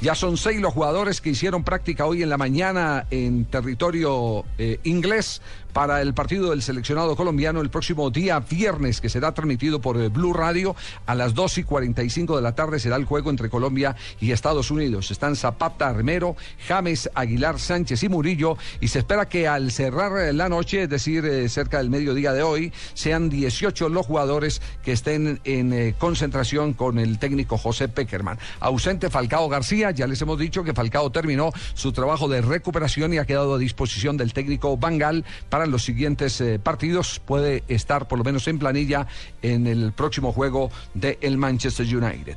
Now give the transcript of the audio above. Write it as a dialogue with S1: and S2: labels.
S1: Ya son seis los jugadores que hicieron práctica hoy en la mañana en territorio eh, inglés para el partido del seleccionado colombiano el próximo día viernes, que será transmitido por eh, Blue Radio. A las 2 y 45 de la tarde será el juego entre Colombia y Estados Unidos. Están Zapata, Armero, James, Aguilar, Sánchez y Murillo. Y se espera que al cerrar eh, la noche, es decir, eh, cerca del mediodía de hoy, sean 18 los jugadores que estén en concentración con el técnico José Peckerman. Ausente Falcao García, ya les hemos dicho que Falcao terminó su trabajo de recuperación y ha quedado a disposición del técnico Bangal para los siguientes eh, partidos. Puede estar por lo menos en planilla en el próximo juego del el Manchester United.